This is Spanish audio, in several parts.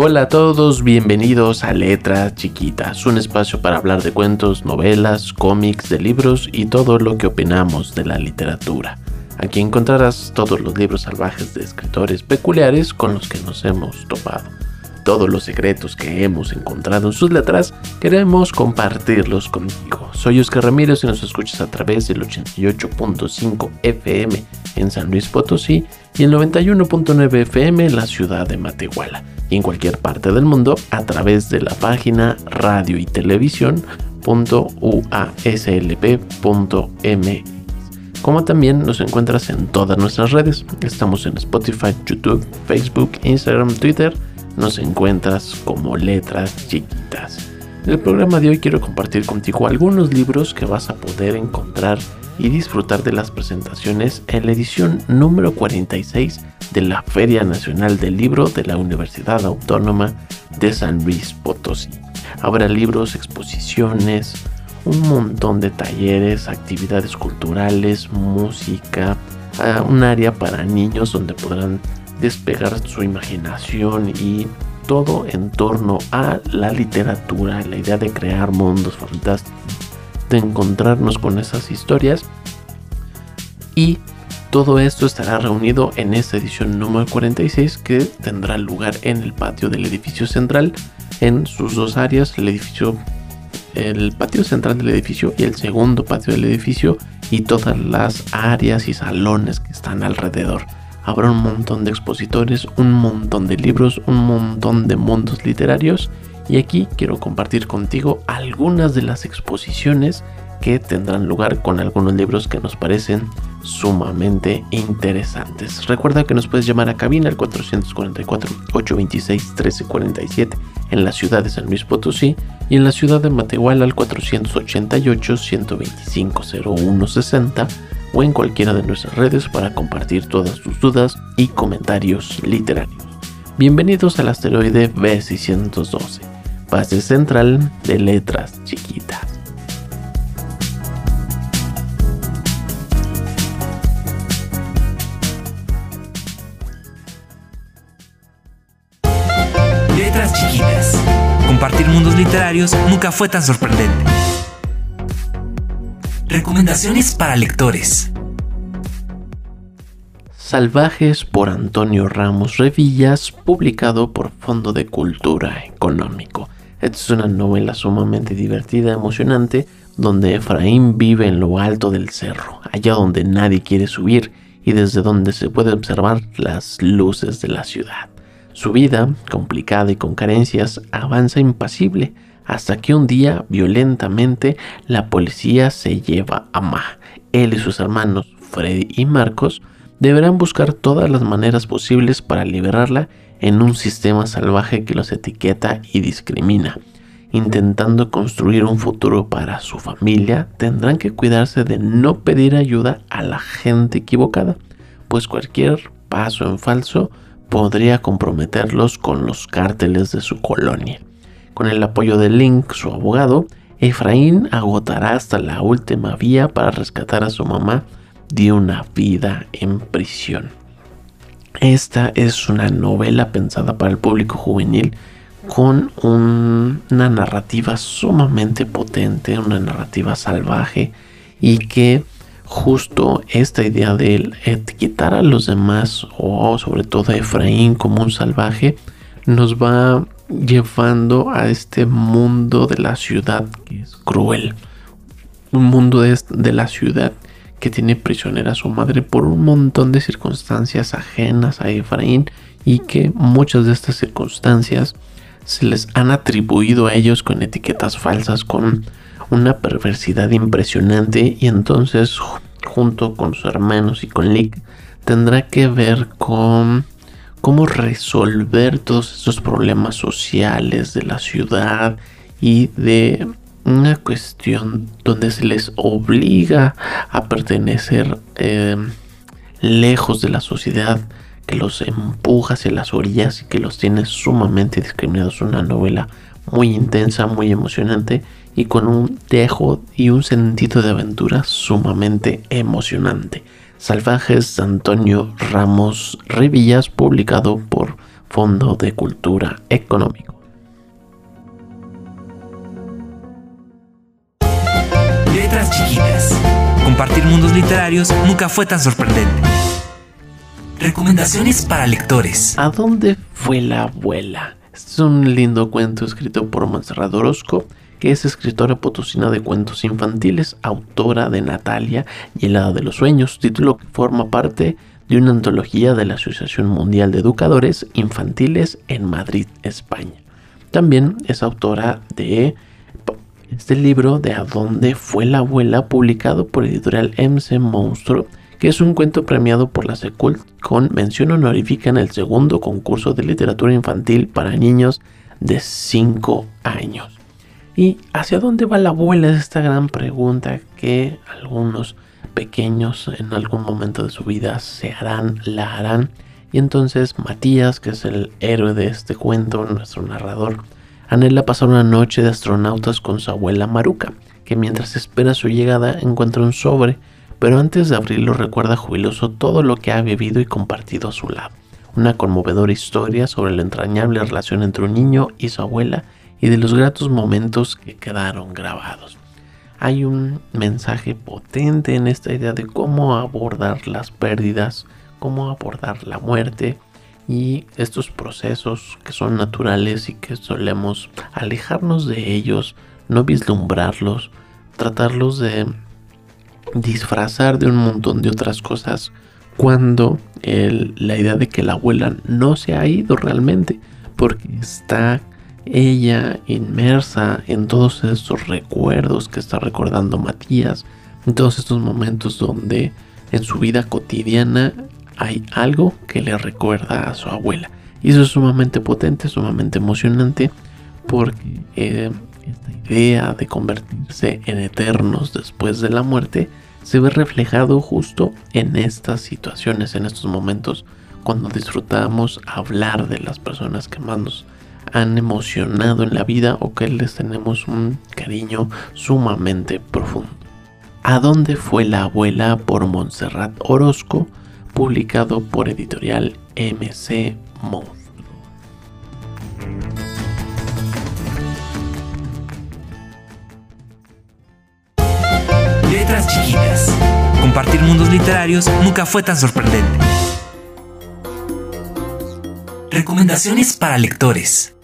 Hola a todos, bienvenidos a Letras Chiquitas, un espacio para hablar de cuentos, novelas, cómics, de libros y todo lo que opinamos de la literatura. Aquí encontrarás todos los libros salvajes de escritores peculiares con los que nos hemos topado. Todos los secretos que hemos encontrado en sus letras queremos compartirlos contigo. Soy Oscar Ramírez y nos escuchas a través del 88.5 FM en San Luis Potosí y el 91.9 FM en la ciudad de Matehuala y en cualquier parte del mundo a través de la página radio y Como también nos encuentras en todas nuestras redes. Estamos en Spotify, YouTube, Facebook, Instagram, Twitter. Nos encuentras como letras chiquitas. En el programa de hoy quiero compartir contigo algunos libros que vas a poder encontrar y disfrutar de las presentaciones en la edición número 46 de la Feria Nacional del Libro de la Universidad Autónoma de San Luis Potosí. Habrá libros, exposiciones, un montón de talleres, actividades culturales, música, ah, un área para niños donde podrán despegar su imaginación y todo en torno a la literatura, la idea de crear mundos fantásticos, de encontrarnos con esas historias y todo esto estará reunido en esta edición número 46 que tendrá lugar en el patio del edificio central en sus dos áreas, el edificio el patio central del edificio y el segundo patio del edificio y todas las áreas y salones que están alrededor. Habrá un montón de expositores, un montón de libros, un montón de mundos literarios y aquí quiero compartir contigo algunas de las exposiciones que tendrán lugar con algunos libros que nos parecen sumamente interesantes. Recuerda que nos puedes llamar a cabina al 444-826-1347 en la ciudad de San Luis Potosí y en la ciudad de Matehuala al 488-125-0160 o en cualquiera de nuestras redes para compartir todas tus dudas y comentarios literarios. Bienvenidos al asteroide B612, base central de letras chiquitas. compartir mundos literarios nunca fue tan sorprendente. Recomendaciones para lectores. Salvajes por Antonio Ramos Revillas, publicado por Fondo de Cultura Económico. Esta es una novela sumamente divertida, emocionante, donde Efraín vive en lo alto del cerro, allá donde nadie quiere subir y desde donde se puede observar las luces de la ciudad. Su vida, complicada y con carencias, avanza impasible hasta que un día, violentamente, la policía se lleva a Ma. Él y sus hermanos, Freddy y Marcos, deberán buscar todas las maneras posibles para liberarla en un sistema salvaje que los etiqueta y discrimina. Intentando construir un futuro para su familia, tendrán que cuidarse de no pedir ayuda a la gente equivocada, pues cualquier paso en falso podría comprometerlos con los cárteles de su colonia. Con el apoyo de Link, su abogado, Efraín agotará hasta la última vía para rescatar a su mamá de una vida en prisión. Esta es una novela pensada para el público juvenil con una narrativa sumamente potente, una narrativa salvaje y que justo esta idea de etiquetar a los demás o sobre todo a Efraín como un salvaje nos va llevando a este mundo de la ciudad que es cruel. Un mundo de, de la ciudad que tiene prisionera a su madre por un montón de circunstancias ajenas a Efraín y que muchas de estas circunstancias se les han atribuido a ellos con etiquetas falsas, con una perversidad impresionante y entonces junto con sus hermanos y con Lick tendrá que ver con cómo resolver todos esos problemas sociales de la ciudad y de una cuestión donde se les obliga a pertenecer em, lejos de la sociedad, que los empuja hacia las orillas y que los tiene sumamente discriminados. Una novela muy intensa, muy emocionante y con un dejo y un sentido de aventura sumamente emocionante. Salvajes de Antonio Ramos Rivillas, publicado por Fondo de Cultura Económico. Letras chiquitas. Compartir mundos literarios nunca fue tan sorprendente. Recomendaciones para lectores. ¿A dónde fue la abuela? Este es un lindo cuento escrito por Montserrat Orozco que es escritora potosina de cuentos infantiles, autora de Natalia y el de los Sueños, título que forma parte de una antología de la Asociación Mundial de Educadores Infantiles en Madrid, España. También es autora de este libro de A dónde fue la abuela, publicado por editorial MC Monstruo, que es un cuento premiado por la Secult con mención honorífica en el segundo concurso de literatura infantil para niños de 5 años. ¿Y hacia dónde va la abuela? Es esta gran pregunta que algunos pequeños en algún momento de su vida se harán, la harán. Y entonces Matías, que es el héroe de este cuento, nuestro narrador, anhela pasar una noche de astronautas con su abuela Maruca, que mientras espera su llegada encuentra un sobre, pero antes de abrirlo recuerda jubiloso todo lo que ha vivido y compartido a su lado. Una conmovedora historia sobre la entrañable relación entre un niño y su abuela y de los gratos momentos que quedaron grabados. Hay un mensaje potente en esta idea de cómo abordar las pérdidas, cómo abordar la muerte y estos procesos que son naturales y que solemos alejarnos de ellos, no vislumbrarlos, tratarlos de disfrazar de un montón de otras cosas cuando la idea de que la abuela no se ha ido realmente porque está ella inmersa en todos estos recuerdos que está recordando Matías, en todos estos momentos donde en su vida cotidiana hay algo que le recuerda a su abuela. Y eso es sumamente potente, sumamente emocionante, porque eh, esta idea de convertirse en eternos después de la muerte se ve reflejado justo en estas situaciones, en estos momentos, cuando disfrutamos hablar de las personas que más nos han emocionado en la vida o que les tenemos un cariño sumamente profundo. ¿A dónde fue la abuela por Montserrat Orozco? Publicado por editorial MC Monstruo. Letras chiquitas. Compartir mundos literarios nunca fue tan sorprendente. Recomendaciones para lectores.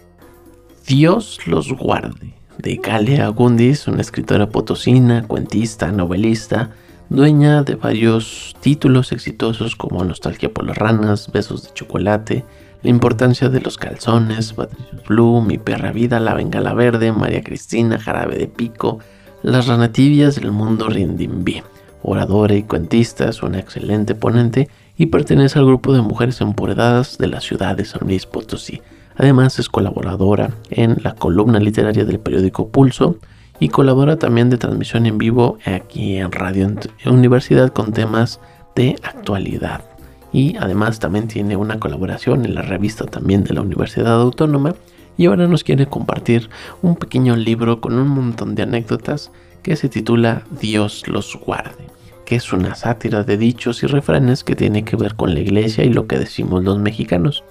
Dios los guarde, de Galia Agundis, una escritora potosina, cuentista, novelista, dueña de varios títulos exitosos como Nostalgia por las ranas, Besos de chocolate, La importancia de los calzones, Patricio Blue, Mi perra vida, La bengala verde, María Cristina, Jarabe de pico, Las ranativias del mundo Rindimbi. Oradora y cuentista, es una excelente ponente y pertenece al grupo de mujeres empoderadas de la ciudad de San Luis Potosí. Además es colaboradora en la columna literaria del periódico Pulso y colabora también de transmisión en vivo aquí en Radio Universidad con temas de actualidad. Y además también tiene una colaboración en la revista también de la Universidad Autónoma y ahora nos quiere compartir un pequeño libro con un montón de anécdotas que se titula Dios los guarde, que es una sátira de dichos y refranes que tiene que ver con la iglesia y lo que decimos los mexicanos.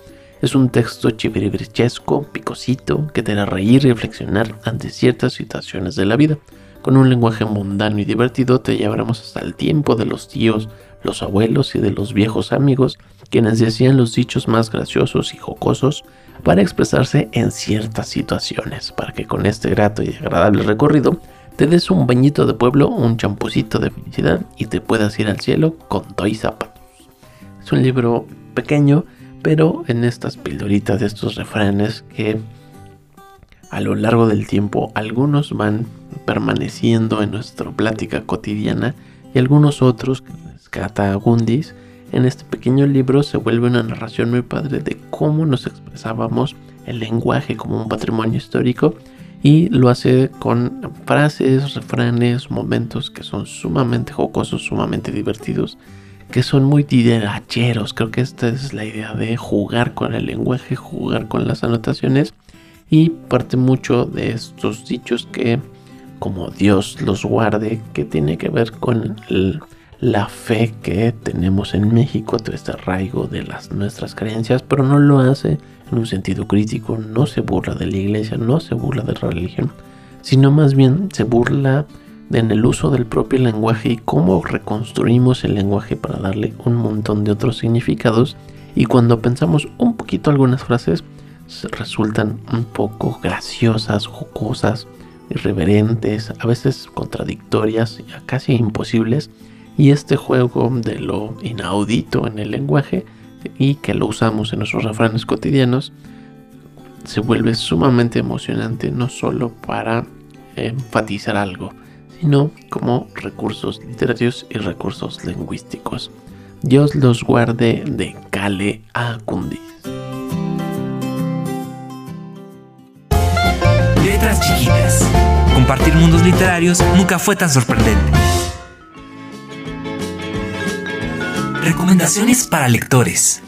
Es un texto chiviribrichesco, picosito, que te hará reír y reflexionar ante ciertas situaciones de la vida. Con un lenguaje mundano y divertido te llevaremos hasta el tiempo de los tíos, los abuelos y de los viejos amigos, quienes decían los dichos más graciosos y jocosos para expresarse en ciertas situaciones, para que con este grato y agradable recorrido te des un bañito de pueblo, un champucito de felicidad y te puedas ir al cielo con y zapatos. Es un libro pequeño, pero en estas pildoritas de estos refranes que a lo largo del tiempo algunos van permaneciendo en nuestra plática cotidiana y algunos otros que rescata Gundis en este pequeño libro se vuelve una narración muy padre de cómo nos expresábamos el lenguaje como un patrimonio histórico y lo hace con frases, refranes, momentos que son sumamente jocosos, sumamente divertidos, que son muy dideracheros. Creo que esta es la idea de jugar con el lenguaje, jugar con las anotaciones y parte mucho de estos dichos que como Dios los guarde, que tiene que ver con la fe que tenemos en México, todo este arraigo de las nuestras creencias, pero no lo hace en un sentido crítico, no se burla de la iglesia, no se burla de la religión, sino más bien se burla en el uso del propio lenguaje y cómo reconstruimos el lenguaje para darle un montón de otros significados. Y cuando pensamos un poquito algunas frases, resultan un poco graciosas, jocosas, irreverentes, a veces contradictorias, casi imposibles. Y este juego de lo inaudito en el lenguaje y que lo usamos en nuestros refranes cotidianos, se vuelve sumamente emocionante no solo para enfatizar algo, sino como recursos literarios y recursos lingüísticos. Dios los guarde de Cale a Cundis. Letras chiquitas. Compartir mundos literarios nunca fue tan sorprendente. Recomendaciones para lectores.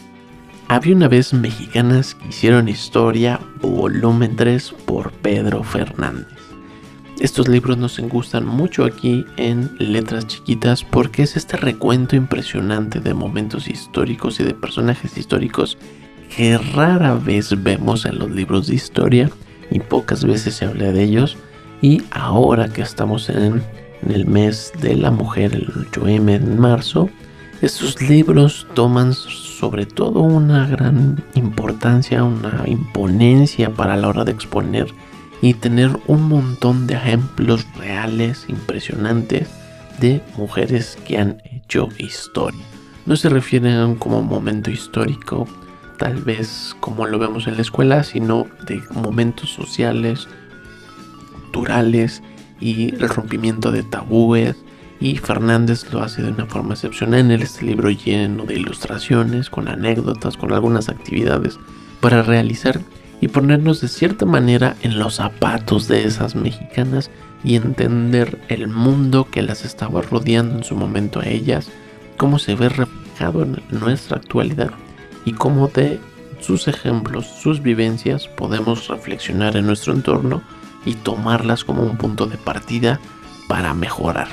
Había una vez mexicanas que hicieron historia, volumen 3 por Pedro Fernández. Estos libros nos gustan mucho aquí en Letras Chiquitas porque es este recuento impresionante de momentos históricos y de personajes históricos que rara vez vemos en los libros de historia y pocas veces se habla de ellos. Y ahora que estamos en, el mes de la mujer, el 8M en marzo, estos libros toman sobre todo una gran importancia, una imponencia para la hora de exponer y tener un montón de ejemplos reales, impresionantes de mujeres que han hecho historia. No se refieren como momento histórico, tal vez como lo vemos en la escuela, sino de momentos sociales, culturales y el rompimiento de tabúes, y Fernández lo hace de una forma excepcional en este libro lleno de ilustraciones, con anécdotas, con algunas actividades para realizar y ponernos de cierta manera en los zapatos de esas mexicanas y entender el mundo que las estaba rodeando en su momento a ellas, cómo se ve reflejado en nuestra actualidad y cómo de sus ejemplos, sus vivencias podemos reflexionar en nuestro entorno y tomarlas como un punto de partida para mejorar.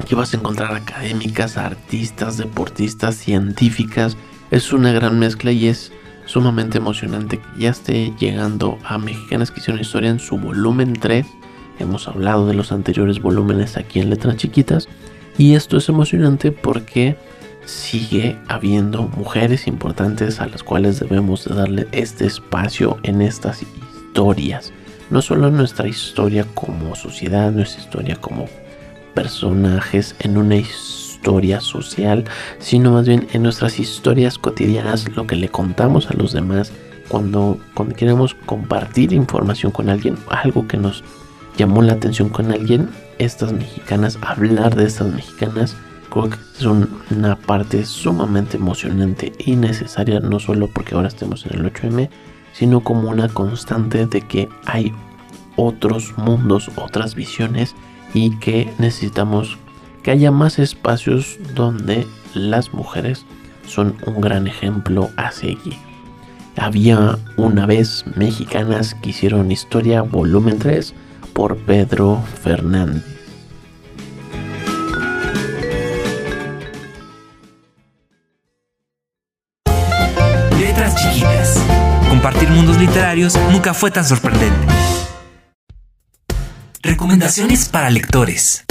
Aquí vas a encontrar académicas, artistas, deportistas, científicas. Es una gran mezcla y es sumamente emocionante que ya esté llegando a Mexicanas que hicieron historia en su volumen 3. Hemos hablado de los anteriores volúmenes aquí en Letras Chiquitas. Y esto es emocionante porque sigue habiendo mujeres importantes a las cuales debemos darle este espacio en estas historias. No solo nuestra historia como sociedad, nuestra historia como personajes en una historia social, sino más bien en nuestras historias cotidianas, lo que le contamos a los demás cuando, cuando queremos compartir información con alguien, algo que nos llamó la atención con alguien, estas mexicanas, hablar de estas mexicanas, creo que es una parte sumamente emocionante y necesaria, no solo porque ahora estemos en el 8M, sino como una constante de que hay otros mundos, otras visiones y que necesitamos que haya más espacios donde las mujeres son un gran ejemplo a seguir. Había una vez mexicanas que hicieron historia volumen 3 por Pedro Fernández. Letras chiquitas. Compartir mundos literarios nunca fue tan sorprendente. Recomendaciones para lectores.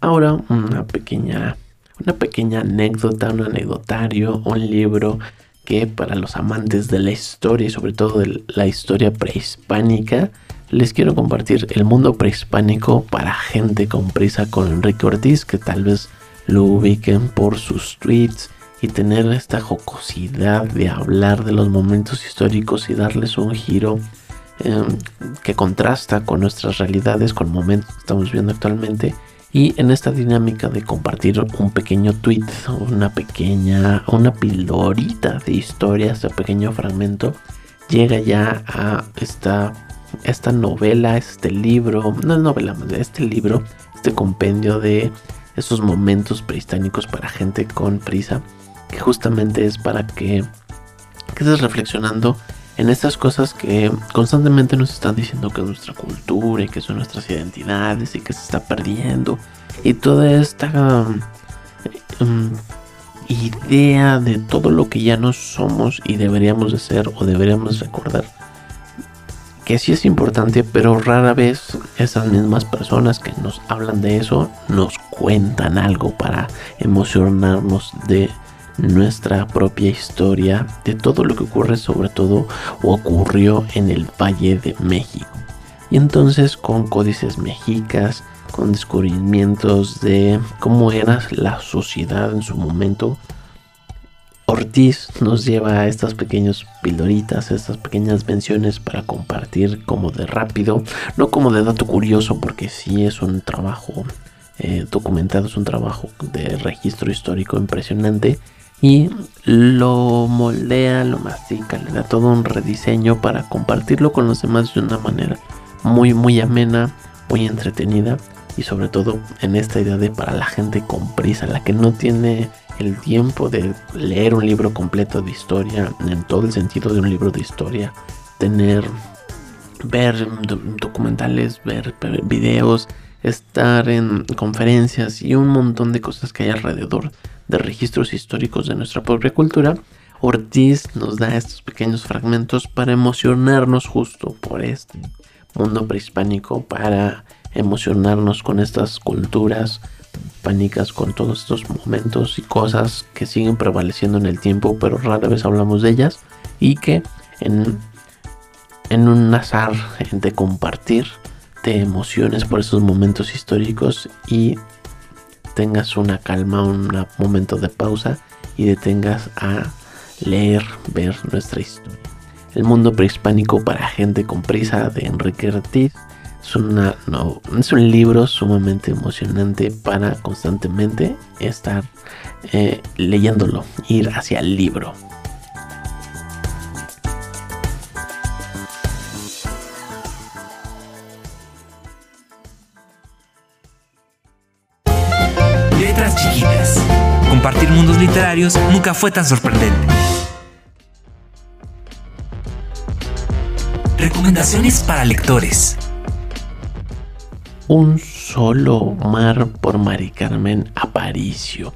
Ahora una pequeña, una pequeña anécdota, un anecdotario, un libro que para los amantes de la historia y sobre todo de la historia prehispánica, les quiero compartir El mundo prehispánico para gente con prisa con Enrique Ortiz, que tal vez lo ubiquen por sus tweets y tener esta jocosidad de hablar de los momentos históricos y darles un giro Em, que contrasta con nuestras realidades, con momentos que estamos viendo actualmente Y en esta dinámica de compartir un pequeño tweet, una pequeña, una pildorita de historia, este pequeño fragmento, llega ya a esta, esta novela, este libro, no es novela, este libro, este compendio de esos momentos prehistónicos para gente con prisa, que justamente es para que quedes reflexionando en estas cosas que constantemente nos están diciendo que es nuestra cultura y que son nuestras identidades y que se está perdiendo. Y toda esta um, idea de todo lo que ya no somos y deberíamos de ser o deberíamos recordar. Que sí es importante, pero rara vez esas mismas personas que nos hablan de eso nos cuentan algo para emocionarnos de nuestra propia historia de todo lo que ocurre sobre todo o ocurrió en el Valle de México. Y entonces con códices mexicas, con descubrimientos de cómo era la sociedad en su momento, Ortiz nos lleva a estas pequeñas pildoritas, estas pequeñas menciones para compartir como de rápido, no como de dato curioso, porque sí es un trabajo eh, documentado, es un trabajo de registro histórico impresionante y lo moldea, lo mastica, le da todo un rediseño para compartirlo con los demás de una manera muy muy amena, muy entretenida y sobre todo en esta idea de para la gente con prisa, la que no tiene el tiempo de leer un libro completo de historia, en todo el sentido de un libro de historia, tener, ver documentales, ver videos, estar en conferencias y un montón de cosas que hay alrededor de registros históricos de nuestra propia cultura, Ortiz nos da estos pequeños fragmentos para emocionarnos justo por este mundo prehispánico, para emocionarnos con estas culturas pánicas, con todos estos momentos y cosas que siguen prevaleciendo en el tiempo, pero rara vez hablamos de ellas y que en, un azar de compartir te emociones por esos momentos históricos y tengas una calma, un momento de pausa y detengas a leer, ver nuestra historia. El mundo prehispánico para gente con prisa de Enrique Ortiz es, un libro sumamente emocionante para constantemente estar eh, leyéndolo, ir hacia el libro. Nunca fue tan sorprendente. Recomendaciones para lectores. Un solo mar por Mari Carmen Aparicio.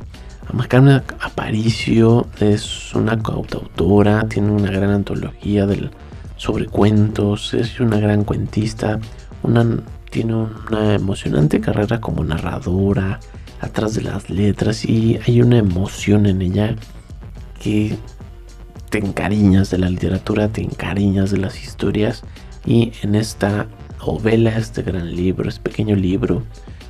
Mari Carmen Aparicio es una coautora, tiene una gran antología del, sobre cuentos, es una gran cuentista, una, tiene una emocionante carrera como narradora, atrás de las letras y hay una emoción en ella que te encariñas de la literatura, te encariñas de las historias y en esta novela, este gran libro, este pequeño libro,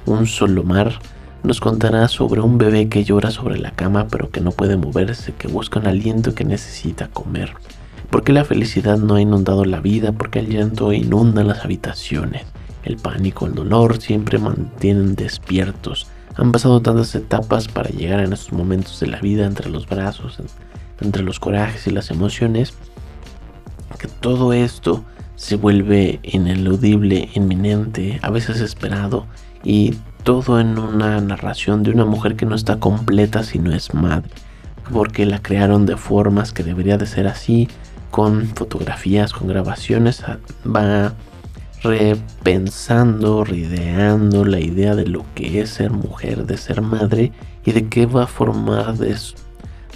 Un solo mar, nos contará sobre un bebé que llora sobre la cama pero que no puede moverse, que busca un aliento que necesita comer. Porque la felicidad no ha inundado la vida, porque el llanto inunda las habitaciones. El pánico, el dolor siempre mantienen despiertos han pasado tantas etapas para llegar en estos momentos de la vida entre los brazos, entre los corajes y las emociones, que todo esto se vuelve ineludible, inminente, a veces esperado y todo en una narración de una mujer que no está completa si no es madre, porque la crearon de formas que debería de ser así, con fotografías, con grabaciones, va repensando, reideando la idea de lo que es ser mujer, de ser madre y de qué va a formar de,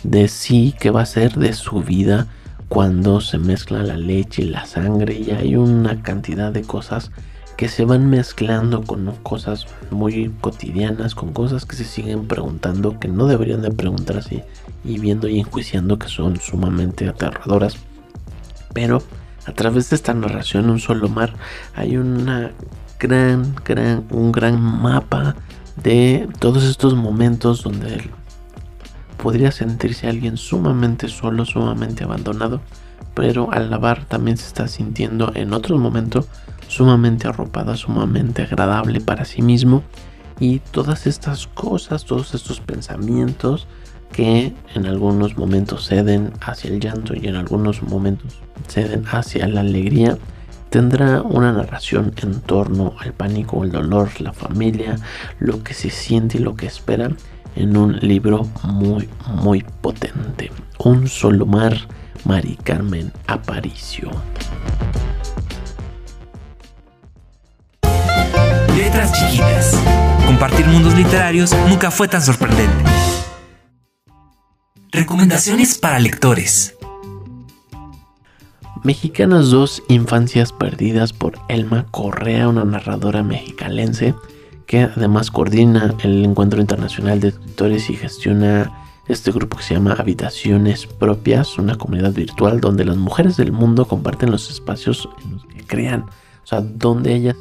de sí, qué va a ser de su vida cuando se mezcla la leche y la sangre y hay una cantidad de cosas que se van mezclando con cosas muy cotidianas, con cosas que se siguen preguntando que no deberían de preguntarse y viendo y enjuiciando que son sumamente aterradoras. Pero a través de esta narración Un solo mar hay una gran, gran, un gran mapa de todos estos momentos donde podría sentirse alguien sumamente solo, sumamente abandonado, pero al lavar también se está sintiendo en otro momento sumamente arropada, sumamente agradable para sí mismo. Y todas estas cosas, todos estos pensamientos que en algunos momentos ceden hacia el llanto y en algunos momentos ceden hacia la alegría, tendrá una narración en torno al pánico, el dolor, la familia, lo que se siente y lo que espera en un libro muy, muy potente. Un solo mar, Mari Carmen Aparicio. Letras chiquitas. Compartir mundos literarios nunca fue tan sorprendente. Recomendaciones para lectores. Mexicanas 2 Infancias Perdidas por Elma Correa, una narradora mexicalense que además coordina el Encuentro Internacional de Escritores y gestiona este grupo que se llama Habitaciones Propias, una comunidad virtual donde las mujeres del mundo comparten los espacios en los que crean, o sea, donde ellas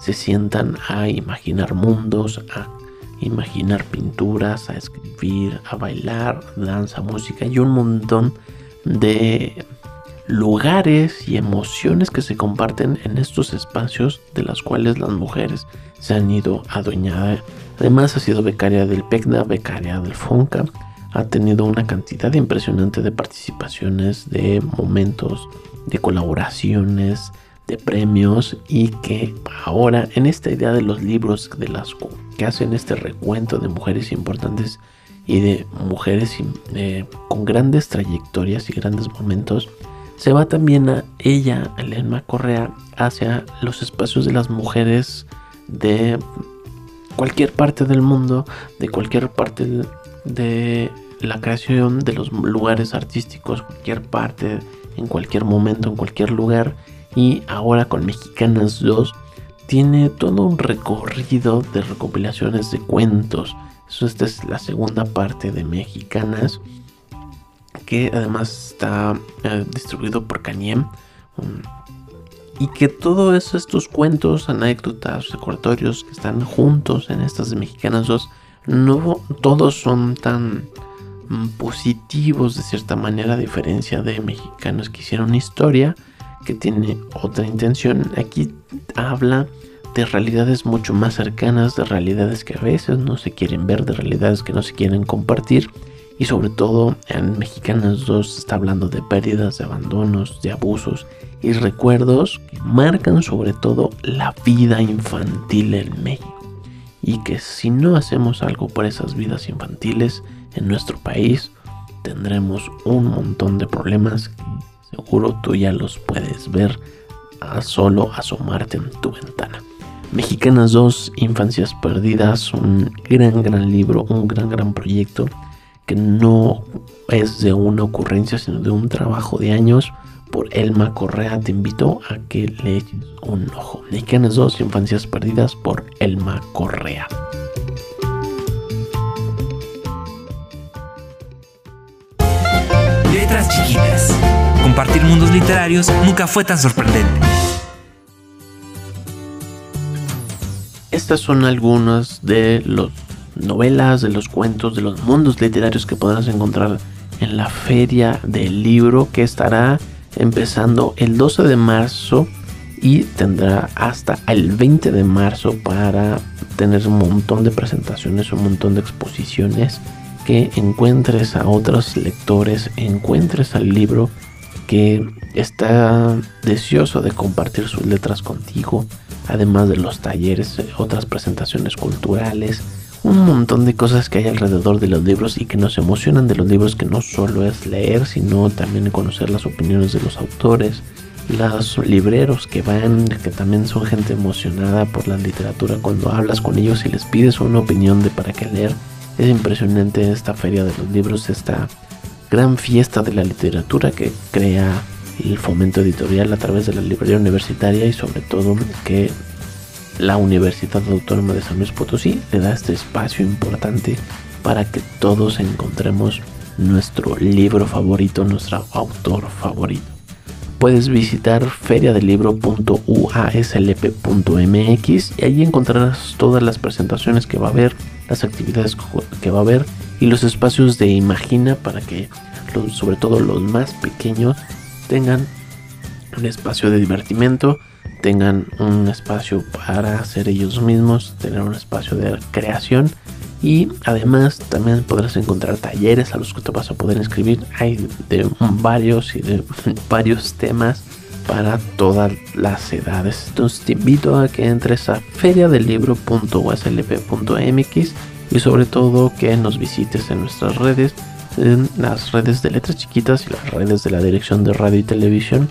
se sientan a imaginar mundos, a imaginar pinturas, a escribir, a bailar, danza, música y un montón de lugares y emociones que se comparten en estos espacios de las cuales las mujeres se han ido adueñadas. Además ha sido becaria del PECDA, becaria del FONCA, ha tenido una cantidad impresionante de participaciones, de momentos, de colaboraciones, de premios y que ahora en esta idea de los libros de las que hacen este recuento de mujeres importantes y de mujeres eh, con grandes trayectorias y grandes momentos se va también a ella, Elena Correa, hacia los espacios de las mujeres de cualquier parte del mundo, de cualquier parte de la creación de los lugares artísticos, cualquier parte, en cualquier momento, en cualquier lugar. Y ahora con Mexicanas 2 tiene todo un recorrido de recopilaciones de cuentos. Eso, esta es la segunda parte de Mexicanas que además está eh, distribuido por Caniem. y que todos estos cuentos, anécdotas, recordatorios que están juntos en estas de Mexicanas 2, no todos son tan mm, positivos de cierta manera, a diferencia de mexicanos que hicieron historia, que tiene otra intención. Aquí habla de realidades mucho más cercanas, de realidades que a veces no se quieren ver, de realidades que no se quieren compartir y sobre todo en Mexicanas 2 está hablando de pérdidas, de abandonos, de abusos y recuerdos que marcan sobre todo la vida infantil en México. Y que si no hacemos algo por esas vidas infantiles en nuestro país, tendremos un montón de problemas seguro tú ya los puedes ver a solo asomarte en tu ventana. Mexicanas 2, Infancias Perdidas, un gran, gran libro, un gran, gran proyecto que no es de una ocurrencia, sino de un trabajo de años por Elma Correa. Te invito a que le un ojo. Mexicanas 2, Infancias Perdidas por Elma Correa. Letras chiquitas. Compartir mundos literarios nunca fue tan sorprendente. Estas son algunas de los novelas, de los cuentos, de los mundos literarios que podrás encontrar en la feria del libro que estará empezando el 12 de marzo y tendrá hasta el 20 de marzo para tener un montón de presentaciones, un montón de exposiciones, que encuentres a otros lectores, encuentres al libro que está deseoso de compartir sus letras contigo, además de los talleres, otras presentaciones culturales, un montón de cosas que hay alrededor de los libros y que nos emocionan de los libros que no solo es leer, sino también conocer las opiniones de los autores, los libreros que van, que también son gente emocionada por la literatura cuando hablas con ellos y les pides una opinión de para qué leer. Es impresionante esta feria de los libros, esta gran fiesta de la literatura que crea el fomento editorial a través de la librería universitaria y sobre todo que la Universidad Autónoma de San Luis Potosí le da este espacio importante para que todos encontremos nuestro libro favorito, nuestro autor favorito. Puedes visitar feriadelibro.uaslp.mx y allí encontrarás todas las presentaciones que va a haber, las actividades que va a haber y los espacios de Imagina para que sobre todo los más pequeños tengan un espacio de divertimento tengan un espacio para ser ellos mismos, tener un espacio de creación y además también podrás encontrar talleres a los que te vas a poder inscribir. Hay de varios y de varios temas para todas las edades. Entonces te invito a que entres a feriadelibro.uslp.mx y sobre todo que nos visites en nuestras redes, en las redes de letras chiquitas y las redes de la dirección de radio y televisión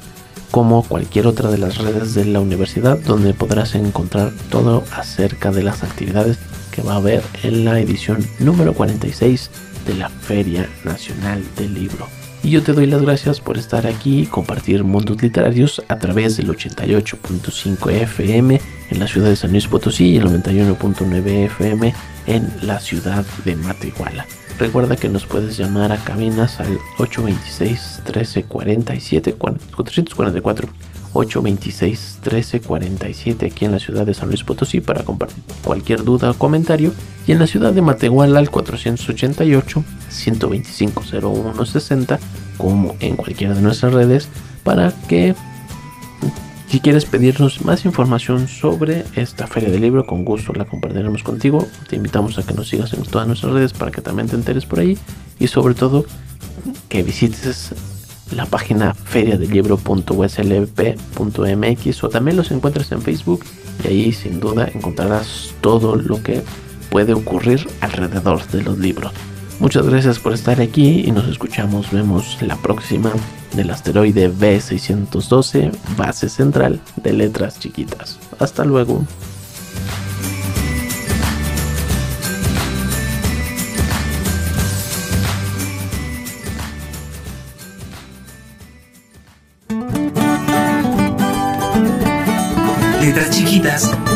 como cualquier otra de las redes de la universidad donde podrás encontrar todo acerca de las actividades que va a haber en la edición número 46 de la Feria Nacional del Libro. Y yo te doy las gracias por estar aquí y compartir mundos literarios a través del 88.5 FM en la ciudad de San Luis Potosí y el 91.9 FM en la ciudad de Matehuala. Recuerda que nos puedes llamar a cabinas al 826 1347 444 826 1347 aquí en la ciudad de San Luis Potosí para compartir cualquier duda o comentario y en la ciudad de Matehuala al 488 125 0160 como en cualquiera de nuestras redes para que si quieres pedirnos más información sobre esta feria de libro, con gusto la compartiremos contigo. Te invitamos a que nos sigas en todas nuestras redes para que también te enteres por ahí y sobre todo que visites la página feriadelibro.uslp.mx o también los encuentres en Facebook y ahí sin duda encontrarás todo lo que puede ocurrir alrededor de los libros. Muchas gracias por estar aquí y nos escuchamos, vemos la próxima del asteroide B612, base central de letras chiquitas. Hasta luego.